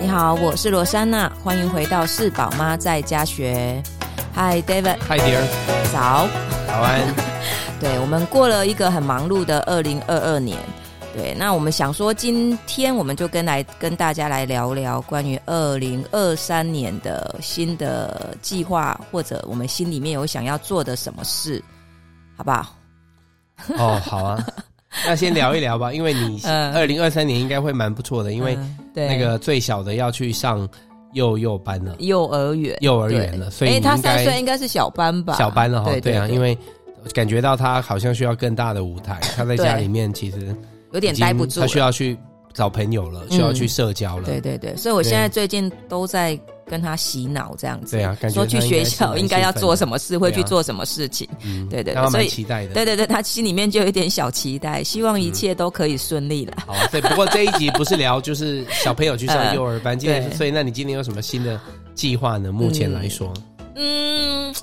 你好，我是罗珊娜，欢迎回到是宝妈在家学。Hi David，Hi dear，早，早安。对，我们过了一个很忙碌的二零二二年。对，那我们想说，今天我们就跟来跟大家来聊聊关于二零二三年的新的计划，或者我们心里面有想要做的什么事，好不好？哦，好啊。那先聊一聊吧，因为你二零二三年应该会蛮不错的，因为那个最小的要去上幼幼班了，幼儿园，幼儿园了，所以哎，他三岁应该是小班吧？小班了哈，对啊，因为感觉到他好像需要更大的舞台，他在家里面其实有点待不住，他需要去找朋友了，需要去社交了，对对对，所以我现在最近都在。跟他洗脑这样子，对啊，感觉说去学校应该要做什么事，会去做什么事情，对对，所以期待的，对对对，他心里面就有一点小期待，希望一切都可以顺利了。好，对，不过这一集不是聊就是小朋友去上幼儿班，今天所以那你今天有什么新的计划呢？目前来说，嗯，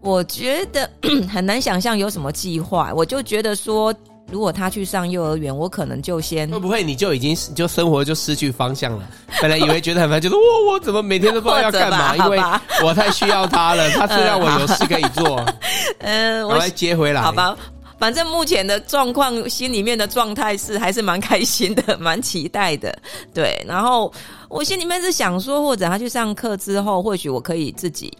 我觉得 很难想象有什么计划，我就觉得说。如果他去上幼儿园，我可能就先会不会你就已经就生活就失去方向了？本来以为觉得很烦，就是我我怎么每天都不知道要干嘛？因为我太需要他了，他是让我有事可以做。嗯，我来接回来，好吧。反正目前的状况，心里面的状态是还是蛮开心的，蛮期待的。对，然后我心里面是想说，或者他去上课之后，或许我可以自己。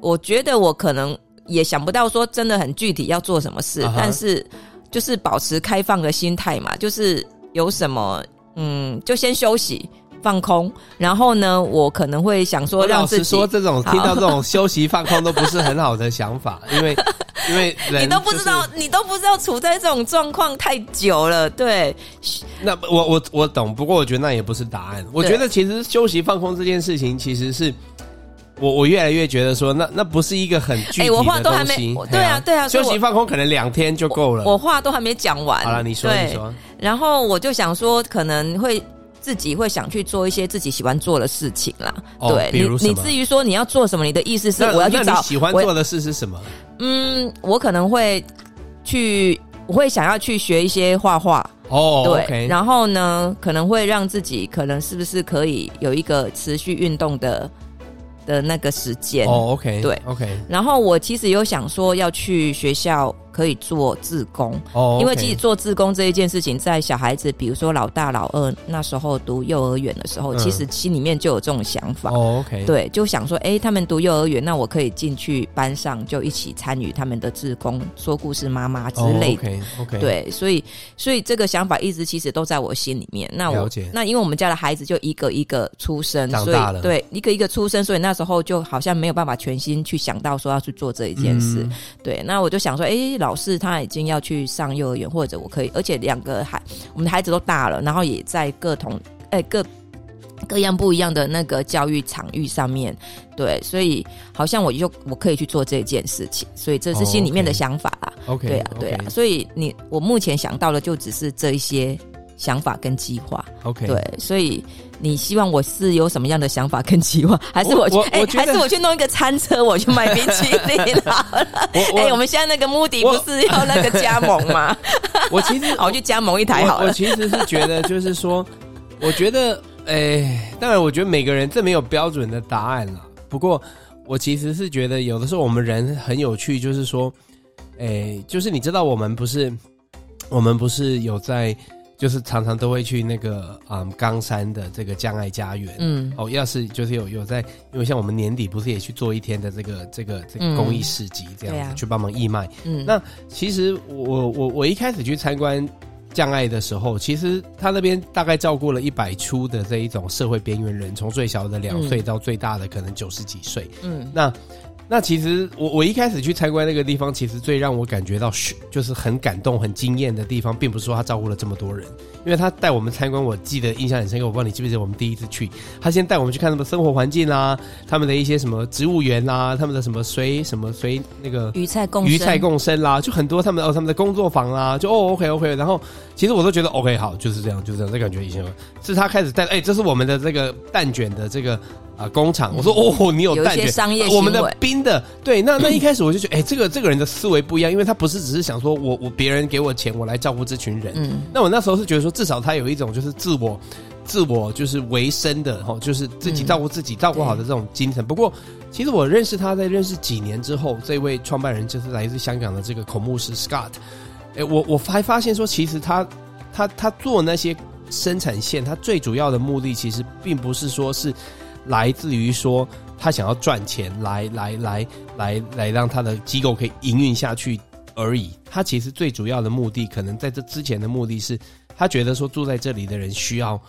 我觉得我可能也想不到说真的很具体要做什么事，uh huh. 但是。就是保持开放的心态嘛，就是有什么，嗯，就先休息放空，然后呢，我可能会想说，让自己说这种听到这种休息放空都不是很好的想法，因为因为你都不知道，你都不知道处在这种状况太久了，对。那我我我懂，不过我觉得那也不是答案。我觉得其实休息放空这件事情其实是。我我越来越觉得说，那那不是一个很具体的东西。欸、我话都还没，对啊对啊，休息放空可能两天就够了。我话都还没讲完。好了，你说你说。然后我就想说，可能会自己会想去做一些自己喜欢做的事情啦。哦、对，比如你你至于说你要做什么，你的意思是我要去找喜欢做的事是什么？嗯，我可能会去，我会想要去学一些画画。哦，对。然后呢，可能会让自己可能是不是可以有一个持续运动的。的那个时间哦，OK，对，OK。然后我其实有想说要去学校。可以做自工哦，因为其实做自工这一件事情，在小孩子，比如说老大、老二那时候读幼儿园的时候，其实心里面就有这种想法哦。OK，对，就想说，哎，他们读幼儿园，那我可以进去班上，就一起参与他们的自工，说故事妈妈之类的。OK，对，所以，所以这个想法一直其实都在我心里面。那我那因为我们家的孩子就一个一个出生，所以对一个一个出生，所以那时候就好像没有办法全心去想到说要去做这一件事。对，那我就想说，哎。老师他已经要去上幼儿园，或者我可以，而且两个孩，我们的孩子都大了，然后也在各同哎各各样不一样的那个教育场域上面，对，所以好像我就我可以去做这件事情，所以这是心里面的想法啦。OK，对啊，对啊，所以你我目前想到的就只是这一些想法跟计划。OK，对，所以。你希望我是有什么样的想法跟计划？还是我去？哎，还是我去弄一个餐车，我去卖冰淇淋 好了。哎，我们现在那个目的不是要那个加盟吗？我其实我去加盟一台好了。我其实是觉得，就是说，我觉得，哎，当然，我觉得每个人这没有标准的答案了。不过，我其实是觉得，有的时候我们人很有趣，就是说，哎，就是你知道，我们不是，我们不是有在。就是常常都会去那个嗯冈山的这个将爱家园，嗯，哦，要是就是有有在，因为像我们年底不是也去做一天的这个这个这个公益市集这样子，嗯啊、去帮忙义卖，嗯，那其实我我我一开始去参观将爱的时候，其实他那边大概照顾了一百出的这一种社会边缘人，从最小的两岁到最大的可能九十几岁，嗯，那。那其实我我一开始去参观那个地方，其实最让我感觉到就是很感动、很惊艳的地方，并不是说他照顾了这么多人，因为他带我们参观，我记得印象很深刻。我不知道你记不记得我们第一次去，他先带我们去看他们生活环境啊，他们的一些什么植物园啊，他们的什么随什么随那个鱼菜共鱼菜共生啦，就很多他们哦他们的工作坊啦，就哦 OK OK，然后其实我都觉得 OK 好，就是这样，就是这样，这感觉以前是他开始带，哎，这是我们的这个蛋卷的这个。啊，工厂！我说哦，你有蛋卷，商业我们的冰的，对，那那 一开始我就觉得，哎，这个这个人的思维不一样，因为他不是只是想说我我别人给我钱，我来照顾这群人。嗯，那我那时候是觉得说，至少他有一种就是自我自我就是维生的哈，就是自己照顾自己、照顾好的这种精神。不过，其实我认识他在认识几年之后，这位创办人就是来自香港的这个孔牧师 Scott。诶，我我还发现说，其实他他他做那些生产线，他最主要的目的其实并不是说是来自于说他想要赚钱来来来来来让他的机构可以营运下去而已。他其实最主要的目的，可能在这之前的目的是。他觉得说住在这里的人需要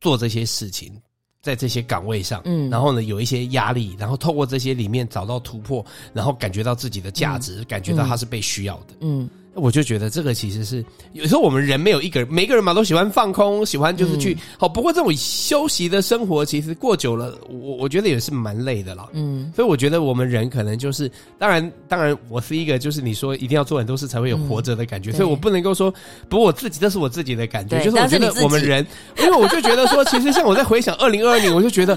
做这些事情，在这些岗位上，嗯，然后呢有一些压力，然后透过这些里面找到突破，然后感觉到自己的价值，嗯，感觉到他是被需要的，嗯。我就觉得这个其实是有时候我们人没有一个人，每个人嘛都喜欢放空，喜欢就是去好。不过这种休息的生活，其实过久了，我我觉得也是蛮累的了。嗯，所以我觉得我们人可能就是，当然当然，我是一个就是你说一定要做很多事才会有活着的感觉，所以我不能够说，不过我自己这是我自己的感觉，就是我觉得我们人，因为我就觉得说，其实像我在回想二零二二年，我就觉得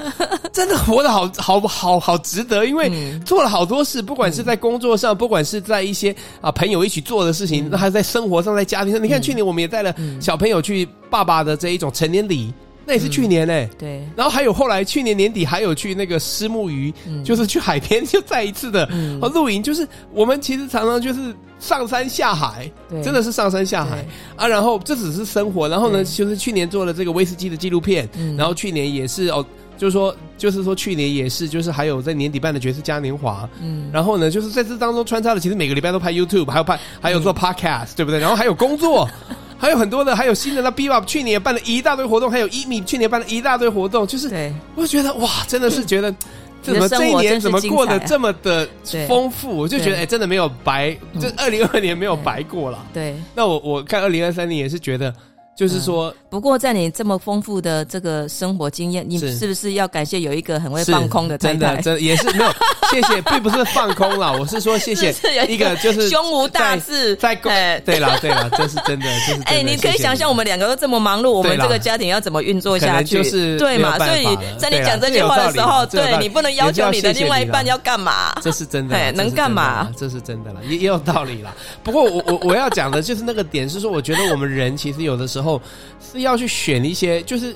真的活得好好好好值得，因为做了好多事，不管是在工作上，不管是在一些啊朋友一起做的事。那还在生活上，在家庭上，你看去年我们也带了小朋友去爸爸的这一种成年礼，那也是去年嘞。对。然后还有后来去年年底还有去那个虱目鱼，就是去海边就再一次的露营，就是我们其实常常就是上山下海，真的是上山下海。啊。然后这只是生活，然后呢，就是去年做了这个威士忌的纪录片，然后去年也是哦。就是说，就是说，去年也是，就是还有在年底办的爵士嘉年华，嗯，然后呢，就是在这当中穿插的，其实每个礼拜都拍 YouTube，还有拍，还有做 Podcast，嗯，对不对？然后还有工作，还有很多的，还有新的那 Bebop 去年也办了一大堆活动，还有 EMI 去年办了一大堆活动，就是，对，我就觉得哇，真的是觉得，怎么这一年怎么过得这么的丰富？我就觉得，哎，真的没有白，这二零二二年没有白过了。对，那我我看二零二三年也是觉得。就是说、嗯，不过在你这么丰富的这个生活经验，你是不是要感谢有一个很会放空的太太？真的，真的也是没有谢谢，并不是放空啦，我是说谢谢一个就是胸无大志在工。对啦对啦，这是真的，这是哎，你可以想象我们两个都这么忙碌，我们这个家庭要怎么运作下去？就是对嘛？所以在你讲这句话的时候，对你不能要求你的另外一半要干嘛？这是真的，能干嘛？这是真的了，也也有道理啦。不过我我我要讲的就是那个点是说，我觉得我们人其实有的时候。后是要去选一些，就是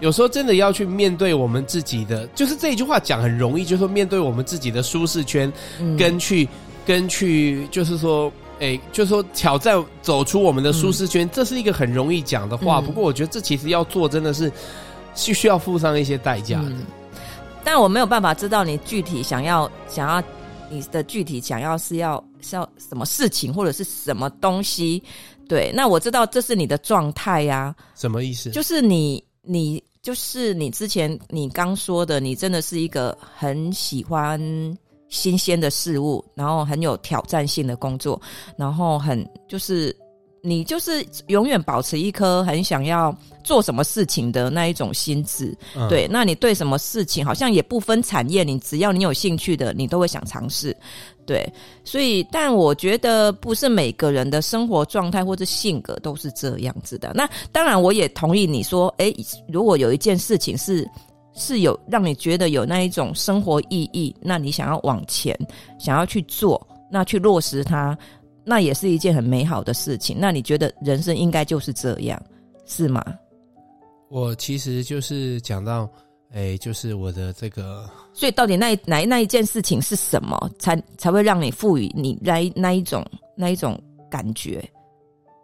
有时候真的要去面对我们自己的，就是这一句话讲很容易，就是说面对我们自己的舒适圈，跟去跟去，就是说，哎，就是说挑战走出我们的舒适圈，这是一个很容易讲的话。不过我觉得这其实要做，真的是是需要付上一些代价的。但我没有办法知道你具体想要想要你的具体想要是要是要什么事情或者是什么东西。对，那我知道这是你的状态呀。什么意思？就是你，你就是你之前你刚说的，你真的是一个很喜欢新鲜的事物，然后很有挑战性的工作，然后很就是你就是永远保持一颗很想要做什么事情的那一种心智。嗯。对，那你对什么事情好像也不分产业，你只要你有兴趣的，你都会想尝试。对，所以，但我觉得不是每个人的生活状态或者性格都是这样子的。那当然，我也同意你说，诶，如果有一件事情是是有让你觉得有那一种生活意义，那你想要往前，想要去做，那去落实它，那也是一件很美好的事情。那你觉得人生应该就是这样，是吗？我其实就是讲到。哎，就是我的这个，所以到底那哪那一件事情是什么，才才会让你赋予你来那，那一种那一种感觉？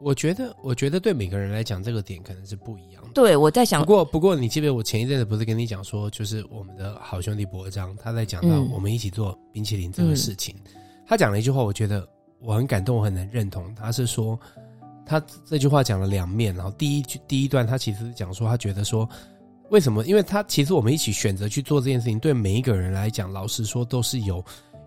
我觉得，我觉得对每个人来讲，这个点可能是不一样的。对，我在想，不过不过，你记不记得我前一阵子不是跟你讲说，就是我们的好兄弟博章，他在讲到我们一起做冰淇淋这个事情，嗯、他讲了一句话，我觉得我很感动，我很能认同。他是说，他这句话讲了两面，然后第一句第一段，他其实是讲说，他觉得说。为什么？因为他其实我们一起选择去做这件事情，对每一个人来讲，老实说都是有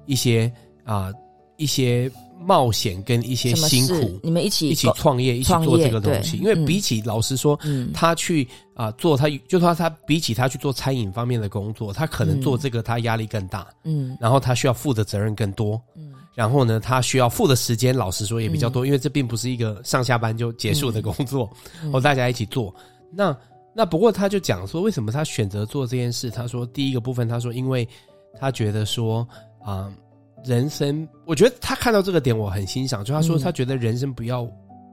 一些啊、呃、一些冒险跟一些辛苦。你们一起一起创业，一起做这个东西。因为比起、嗯、老实说，嗯、他去啊、呃、做他，就说他比起他去做餐饮方面的工作，他可能做这个他压力更大。嗯，然后他需要负的责任更多。嗯，然后呢，他需要负的时间，老实说也比较多，嗯、因为这并不是一个上下班就结束的工作，嗯、哦，大家一起做那。那不过他就讲说，为什么他选择做这件事？他说第一个部分，他说因为他觉得说啊、呃，人生，我觉得他看到这个点我很欣赏。就他说他觉得人生不要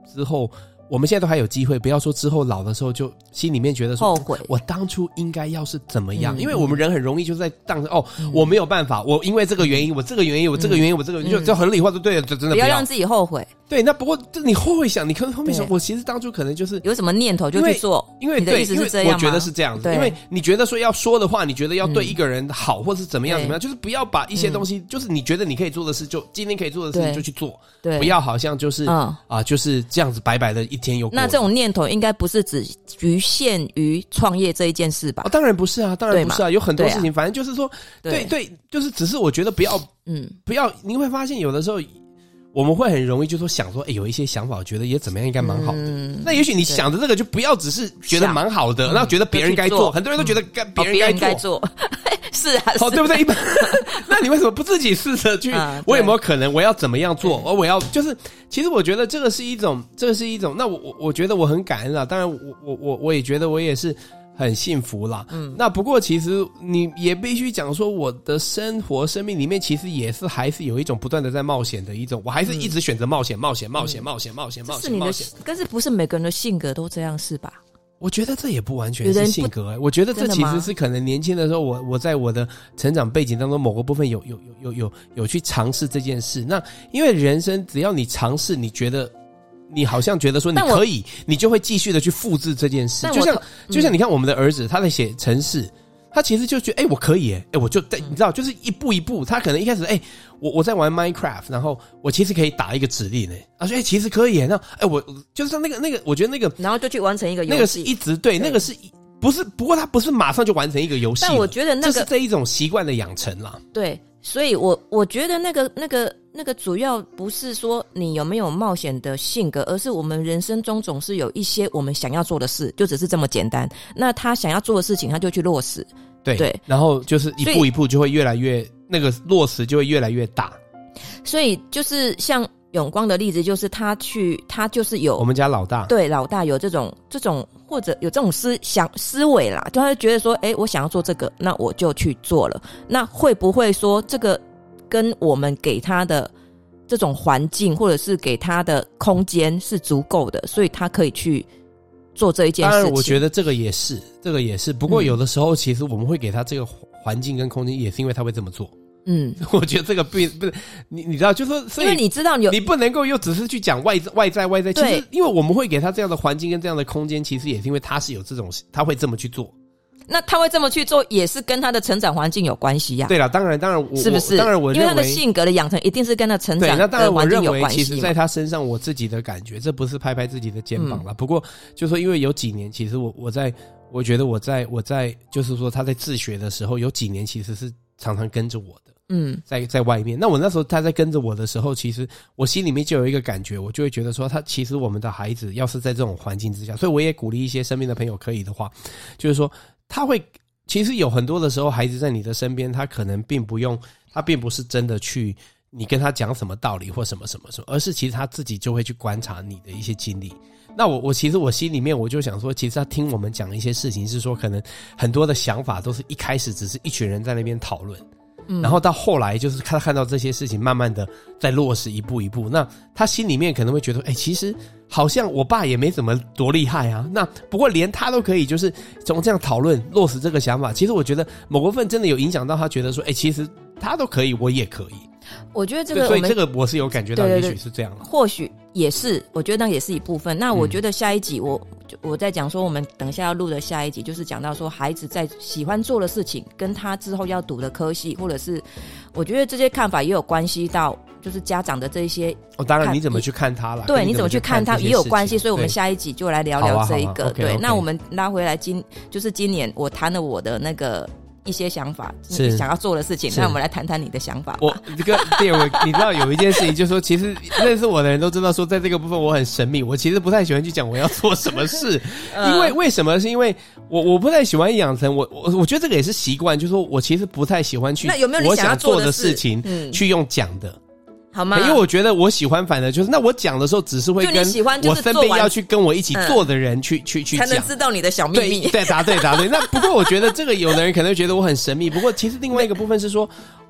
之后我们现在都还有机会，不要说之后老的时候就心里面觉得说后悔，我当初应该要是怎么样？因为我们人很容易就在当着哦，我没有办法，我因为这个原因，我这个原因，我这个原因，我这个就就很理化就对了，就真的不要让自己后悔。对，那不过你后悔想，你可能后面想，我其实当初可能就是有什么念头就去做，因为你的意思是这样？我觉得是这样子，因为你觉得说要说的话，你觉得要对一个人好，或是怎么样怎么样，就是不要把一些东西，就是你觉得你可以做的事，就今天可以做的事情就去做，对，不要好像就是啊，就是这样子白白的一天又过。那这种念头应该不是只局限于创业这一件事吧？当然不是啊，当然不是啊，有很多事情，反正就是说，对对，就是只是我觉得不要，嗯，不要，你会发现有的时候。我们会很容易就说想说，哎，有一些想法，我觉得也怎么样，应该蛮好的。那也许你想的这个，就不要只是觉得蛮好的，然后觉得别人该做。很多人都觉得该别人该做，是啊，哦，对不对？一般，那你为什么不自己试着去？我有没有可能？我要怎么样做？而我要就是，其实我觉得这个是一种，这个是一种。那我我我觉得我很感恩啊。当然，我我我我也觉得我也是。很幸福啦，嗯，那不过其实你也必须讲说，我的生活生命里面其实也是还是有一种不断的在冒险的一种，我还是一直选择冒险，冒险，冒险，冒险，冒险，冒险。是你的，但是不是每个人的性格都这样是吧？我觉得这也不完全是性格，我觉得这其实是可能年轻的时候，我我在我的成长背景当中某个部分有有有有有有去尝试这件事。那因为人生只要你尝试，你觉得。你好像觉得说你可以，你就会继续的去复制这件事，就像就像你看我们的儿子，他在写程式，他其实就觉得哎，我可以哎，哎，我就在你知道，就是一步一步，他可能一开始哎，我我在玩 Minecraft，然后我其实可以打一个指令呢，他说哎，其实可以，那哎，我就是那个那个，我觉得那个，然后就去完成一个游戏，那个是一直对，那个是不是？不过他不是马上就完成一个游戏，但我觉得那个是这一种习惯的养成啦，对。所以，我我觉得那个、那个、那个主要不是说你有没有冒险的性格，而是我们人生中总是有一些我们想要做的事，就只是这么简单。那他想要做的事情，他就去落实。对对，然后就是一步一步就会越来越那个落实就会越来越大。所以就是像。永光的例子就是他去，他就是有我们家老大，对老大有这种这种或者有这种思想思维啦，就他就觉得说，哎，我想要做这个，那我就去做了。那会不会说这个跟我们给他的这种环境，或者是给他的空间是足够的，所以他可以去做这一件事情？当然，我觉得这个也是，这个也是。不过有的时候，其实我们会给他这个环境跟空间，也是因为他会这么做。嗯，我觉得这个不不是你，你知道，就是说，所以因为你知道你有，你不能够又只是去讲外在外在外在，其实因为我们会给他这样的环境跟这样的空间，其实也是因为他是有这种，他会这么去做。那他会这么去做，也是跟他的成长环境有关系呀。对了，当然，当然，我是不是？当然，我因为他的性格的养成一定是跟他成长的环境有关系。那当然，我认为其实在他身上，我自己的感觉，这不是拍拍自己的肩膀了。不过，就说因为有几年，其实我我在我觉得我在我在就是说他在自学的时候，有几年其实是常常跟着我的。嗯，在在外面，那我那时候他在跟着我的时候，其实我心里面就有一个感觉，我就会觉得说，他其实我们的孩子要是在这种环境之下，所以我也鼓励一些身边的朋友，可以的话，就是说他会，其实有很多的时候，孩子在你的身边，他可能并不用，他并不是真的去你跟他讲什么道理或什么什么什么，而是其实他自己就会去观察你的一些经历。那我我其实我心里面我就想说，其实他听我们讲一些事情，是说可能很多的想法都是一开始只是一群人在那边讨论。然后到后来，就是他看到这些事情，慢慢的在落实，一步一步。那他心里面可能会觉得，哎，其实好像我爸也没怎么多厉害啊。那不过连他都可以，就是从这样讨论落实这个想法。其实我觉得某部分真的有影响到他，觉得说，哎，其实他都可以，我也可以。我觉得这个，所以这个我是有感觉到，也许是这样。或许也是，我觉得那也是一部分。那我觉得下一集我。我在讲说，我们等一下要录的下一集，就是讲到说，孩子在喜欢做的事情，跟他之后要读的科系，或者是，我觉得这些看法也有关系到，就是家长的这一些。哦，当然，你怎么去看他了？对，你怎么去看他也有关系，所以我们下一集就来聊聊这一个。对，那我们拉回来今，就是今年我谈了我的那个。一些想法是想要做的事情，那我们来谈谈你的想法。我这个对我，你知道有一件事情，就是说，其实认识我的人都知道，说在这个部分我很神秘。我其实不太喜欢去讲我要做什么事，因为为什么？是因为我我不太喜欢养成我我我觉得这个也是习惯，就是说我其实不太喜欢去。那有没有你想要做的事情？嗯，去用讲的。好吗？因为我觉得我喜欢，反正就是那我讲的时候，只是会跟我身边要去跟我一起做的人去去去讲，才能知道你的小秘密。对，答对答对。那不过我觉得这个有的人可能觉得我很神秘，不过其实另外一个部分是说，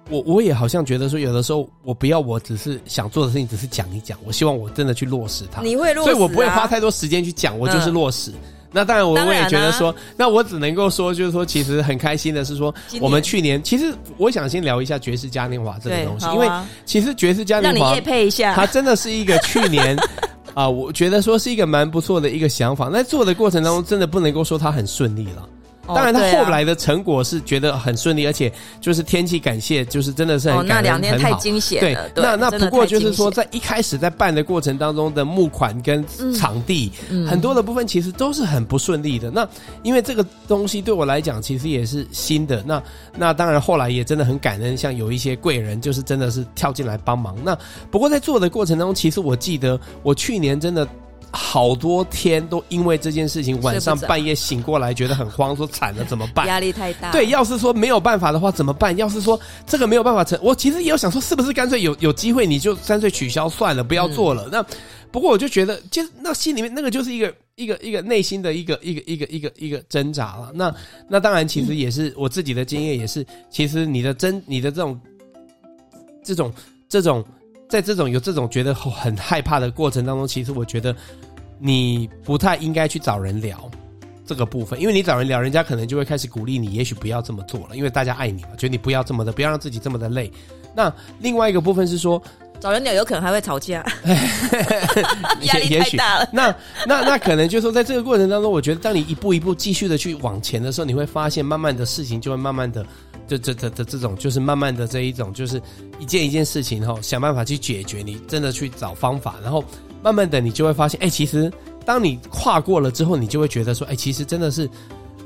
我我也好像觉得说，有的时候我不要，我只是想做的事情，只是讲一讲。我希望我真的去落实它。你会落实、啊，所以我不会花太多时间去讲，我就是落实。嗯、那当然，我我也觉得说，那我只能够说，就是说，其实很开心的是说，我们去年其实我想先聊一下爵士嘉年华这个东西，啊、因为其实爵士嘉年华，让你配一下，它真的是一个去年 啊，我觉得说是一个蛮不错的一个想法。那做的过程当中，真的不能够说它很顺利了。当然，他后来的成果是觉得很顺利，而且就是天气感谢，就是真的是很。那两天太惊险了。对，那那不过就是说，在一开始在办的过程当中的募款跟场地很多的部分，其实都是很不顺利的。那因为这个东西对我来讲，其实也是新的。那那当然后来也真的很感恩，像有一些贵人，就是真的是跳进来帮忙。那不过在做的过程当中，其实我记得我去年真的。好多天都因为这件事情，晚上半夜醒过来觉得很慌，说惨了怎么办？压力太大。对，要是说没有办法的话怎么办？要是说这个没有办法成，我其实也有想说，是不是干脆有有机会你就干脆取消算了，不要做了。嗯、那不过我就觉得，就那心里面那个就是一个一个一个内心的一个一个一个一个一个挣扎了。那那当然，其实也是我自己的经验，也是其实你的真你的这种这种这种。在这种有这种觉得很害怕的过程当中，其实我觉得你不太应该去找人聊这个部分，因为你找人聊，人家可能就会开始鼓励你，也许不要这么做了，因为大家爱你嘛，觉得你不要这么的，不要让自己这么的累。那另外一个部分是说，找人聊有可能还会吵架，压力太大了。那那那可能就是说，在这个过程当中，我觉得当你一步一步继续的去往前的时候，你会发现，慢慢的事情就会慢慢的。这这这这这种就是慢慢的这一种，就是一件一件事情哈，想办法去解决。你真的去找方法，然后慢慢的你就会发现，哎，其实当你跨过了之后，你就会觉得说，哎，其实真的是。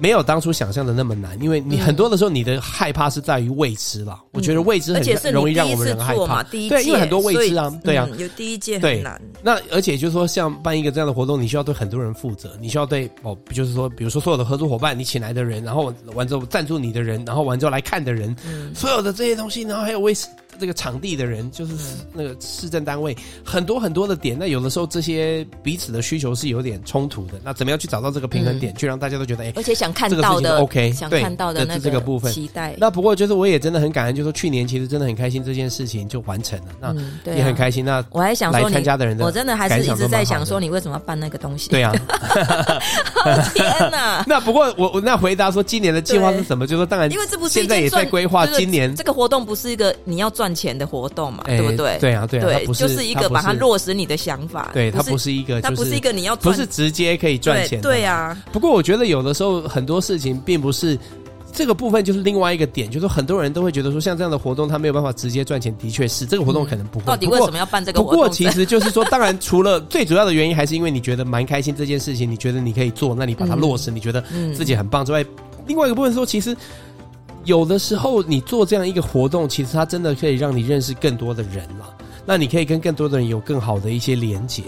没有当初想象的那么难，因为你很多的时候你的害怕是在于未知了。我觉得未知很容易让我们人害怕。对，因为很多未知啊，对啊，有第一届很难。那而且就是说，像办一个这样的活动，你需要对很多人负责，你需要对哦，就是说，比如说所有的合作伙伴，你请来的人，然后完之后赞助你的人，然后完之后来看的人，所有的这些东西，然后还有为这个场地的人，就是那个市政单位，很多很多的点。那有的时候这些彼此的需求是有点冲突的。那怎么样去找到这个平衡点，去让大家都觉得哎，而且想。看到的 OK，想看到的那这个部分期待。那不过就是我也真的很感恩，就是说去年其实真的很开心，这件事情就完成了。那也很开心。那我还想说，来参加的人，我真的还是一直在想说，你为什么要办那个东西？对啊，天哪！那不过我我那回答说，今年的计划是什么？就是说当然，因为这不是现在也在规划今年这个活动，不是一个你要赚钱的活动嘛？对不对？对啊，对啊，对，就是一个把它落实你的想法。对，它不是一个，它不是一个你要不是直接可以赚钱。对啊。不过我觉得有的时候很多事情并不是这个部分，就是另外一个点，就是很多人都会觉得说，像这样的活动，他没有办法直接赚钱。的确是，这个活动可能不会。到底为什么要办这个活动？不过其实就是说，当然除了最主要的原因，还是因为你觉得蛮开心这件事情，你觉得你可以做，那你把它落实，你觉得自己很棒之外，另外一个部分说，其实有的时候你做这样一个活动，其实它真的可以让你认识更多的人了。那你可以跟更多的人有更好的一些连接。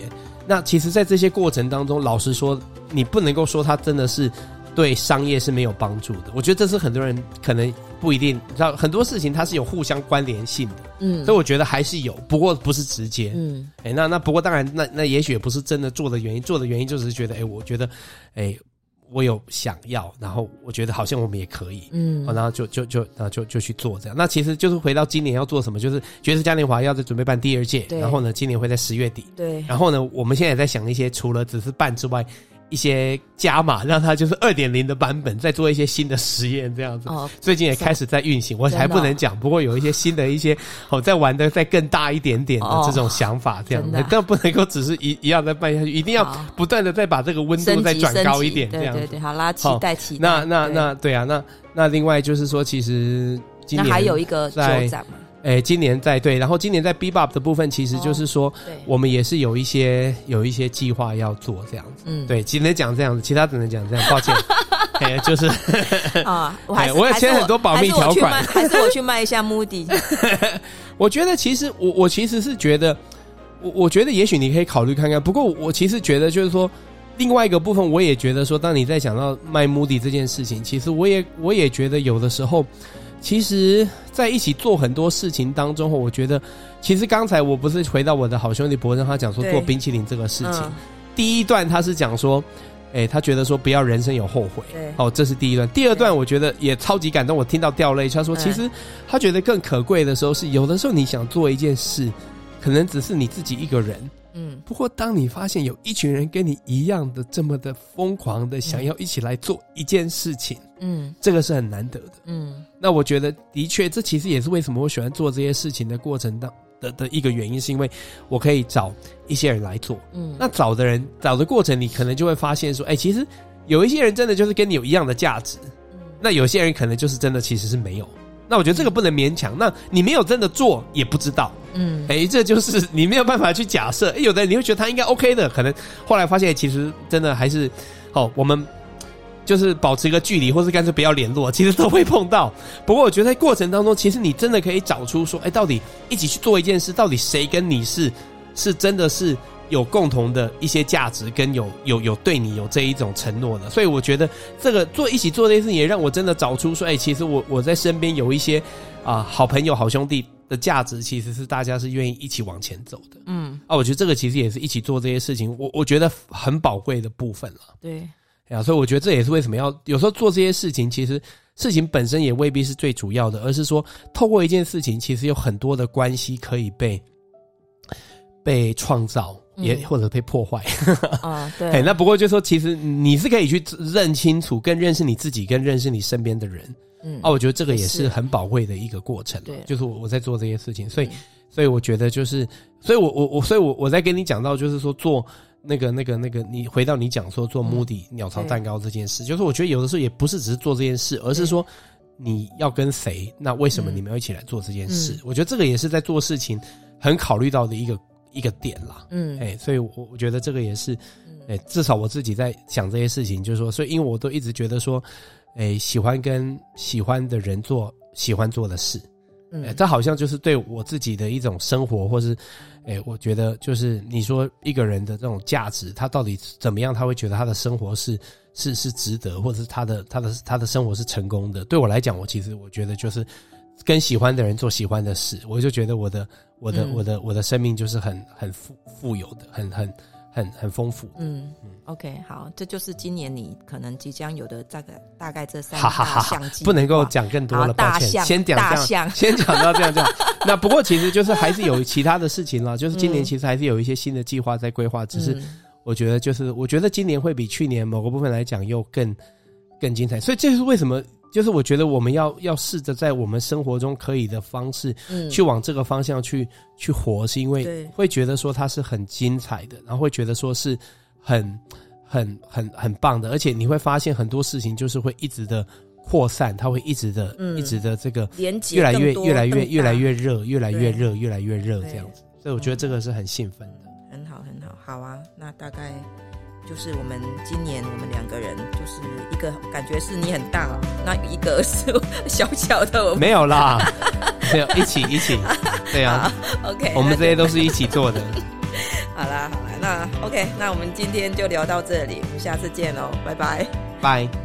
那其实，在这些过程当中，老实说，你不能够说它真的是。对商业是没有帮助的，我觉得这是很多人可能不一定知道，很多事情它是有互相关联性的，嗯，所以我觉得还是有，不过不是直接，嗯，哎，那那不过当然，那那也许也不是真的做的原因，做的原因就是觉得，哎，我觉得，哎，我有想要，然后我觉得好像我们也可以，嗯，然后就就就然后就就去做这样，那其实就是回到今年要做什么，就是爵士嘉年华要在准备办第二届，然后呢，今年会在十月底，对，然后呢，我们现在也在想一些除了只是办之外。一些加码，让它就是二点零的版本，再做一些新的实验，这样子。哦，最近也开始在运行，我还不能讲，不过有一些新的一些哦，在玩的再更大一点点的这种想法，这样子，但不能够只是一一样在办下去，一定要不断的再把这个温度再转高一点，这样。对对，好啦，期待期待。那那那对啊，那那另外就是说，其实今年还有一个在。哎，今年在对，然后今年在 Bebop 的部分，其实就是说，我们也是有一些有一些计划要做这样子。嗯，对，只能讲这样子，其他只能讲这样。抱歉，哎，就是啊，我还我也签很多保密条款，还是我去卖一下 Moody。我觉得其实我我其实是觉得，我我觉得也许你可以考虑看看。不过我其实觉得就是说，另外一个部分，我也觉得说，当你在讲到卖 Moody 这件事情，其实我也我也觉得有的时候。其实，在一起做很多事情当中，我觉得，其实刚才我不是回到我的好兄弟博仁，他讲说做冰淇淋这个事情，嗯、第一段他是讲说，哎，他觉得说不要人生有后悔。哦，这是第一段。第二段我觉得也超级感动，我听到掉泪。他说，其实他觉得更可贵的时候是，有的时候你想做一件事，可能只是你自己一个人。嗯，不过当你发现有一群人跟你一样的这么的疯狂的想要一起来做一件事情，嗯，这个是很难得的。嗯，那我觉得的确，这其实也是为什么我喜欢做这些事情的过程当的的一个原因，是因为我可以找一些人来做。嗯，那找的人找的过程，你可能就会发现说，哎，其实有一些人真的就是跟你有一样的价值，那有些人可能就是真的其实是没有。那我觉得这个不能勉强。那你没有真的做，也不知道。嗯，哎，这就是你没有办法去假设。哎，有的人你会觉得他应该 OK 的，可能后来发现其实真的还是，哦，我们就是保持一个距离，或是干脆不要联络，其实都会碰到。不过我觉得在过程当中，其实你真的可以找出说，哎，到底一起去做一件事，到底谁跟你是是真的是。有共同的一些价值，跟有有有对你有这一种承诺的，所以我觉得这个做一起做这件事情，也让我真的找出说，哎，其实我我在身边有一些啊好朋友、好兄弟的价值，其实是大家是愿意一起往前走的。嗯，啊，我觉得这个其实也是一起做这些事情，我我觉得很宝贵的部分了。对，啊，所以我觉得这也是为什么要有时候做这些事情，其实事情本身也未必是最主要的，而是说透过一件事情，其实有很多的关系可以被被创造。也或者被破坏 啊，对。那不过就是说，其实你是可以去认清楚、更认识你自己、更认识你身边的人。嗯，啊，我觉得这个也是很宝贵的一个过程。对，就是我我在做这些事情，所以所以我觉得就是，所以我我我所以我我在跟你讲到，就是说做那个那个那个，你回到你讲说做 Moody 鸟巢蛋糕这件事，就是我觉得有的时候也不是只是做这件事，而是说你要跟谁，那为什么你们要一起来做这件事？我觉得这个也是在做事情很考虑到的一个。一个点啦，嗯，哎，所以我我觉得这个也是，哎，至少我自己在想这些事情，就是说，所以因为我都一直觉得说，哎，喜欢跟喜欢的人做喜欢做的事，嗯，这好像就是对我自己的一种生活，或是，哎，我觉得就是你说一个人的这种价值，他到底怎么样，他会觉得他的生活是是是值得，或者是他的他的他的生活是成功的。对我来讲，我其实我觉得就是。跟喜欢的人做喜欢的事，我就觉得我的我的、嗯、我的我的生命就是很很富富有的，很很很很丰富。嗯嗯，OK，好，这就是今年你可能即将有的大概大概这三大项计划。不能够讲更多了，抱歉，先讲这样，先讲到这样这样。那不过其实就是还是有其他的事情了，就是今年其实还是有一些新的计划在规划，只是我觉得就是我觉得今年会比去年某个部分来讲又更更精彩，所以这是为什么。就是我觉得我们要要试着在我们生活中可以的方式，嗯，去往这个方向去去活，是因为会觉得说它是很精彩的，然后会觉得说是很很很很棒的，而且你会发现很多事情就是会一直的扩散，它会一直的、嗯、一直的这个连接越来越越来越越来越热，越来越热，越来越热这样子，所以我觉得这个是很兴奋的。很好，很好，好啊，那大概。就是我们今年我们两个人，就是一个感觉是你很大，那一个是小小的。我没有啦，没有一起一起，对啊，OK，我们这些都是一起做的。好啦好啦，那 OK，那我们今天就聊到这里，我们下次见喽，拜拜，拜。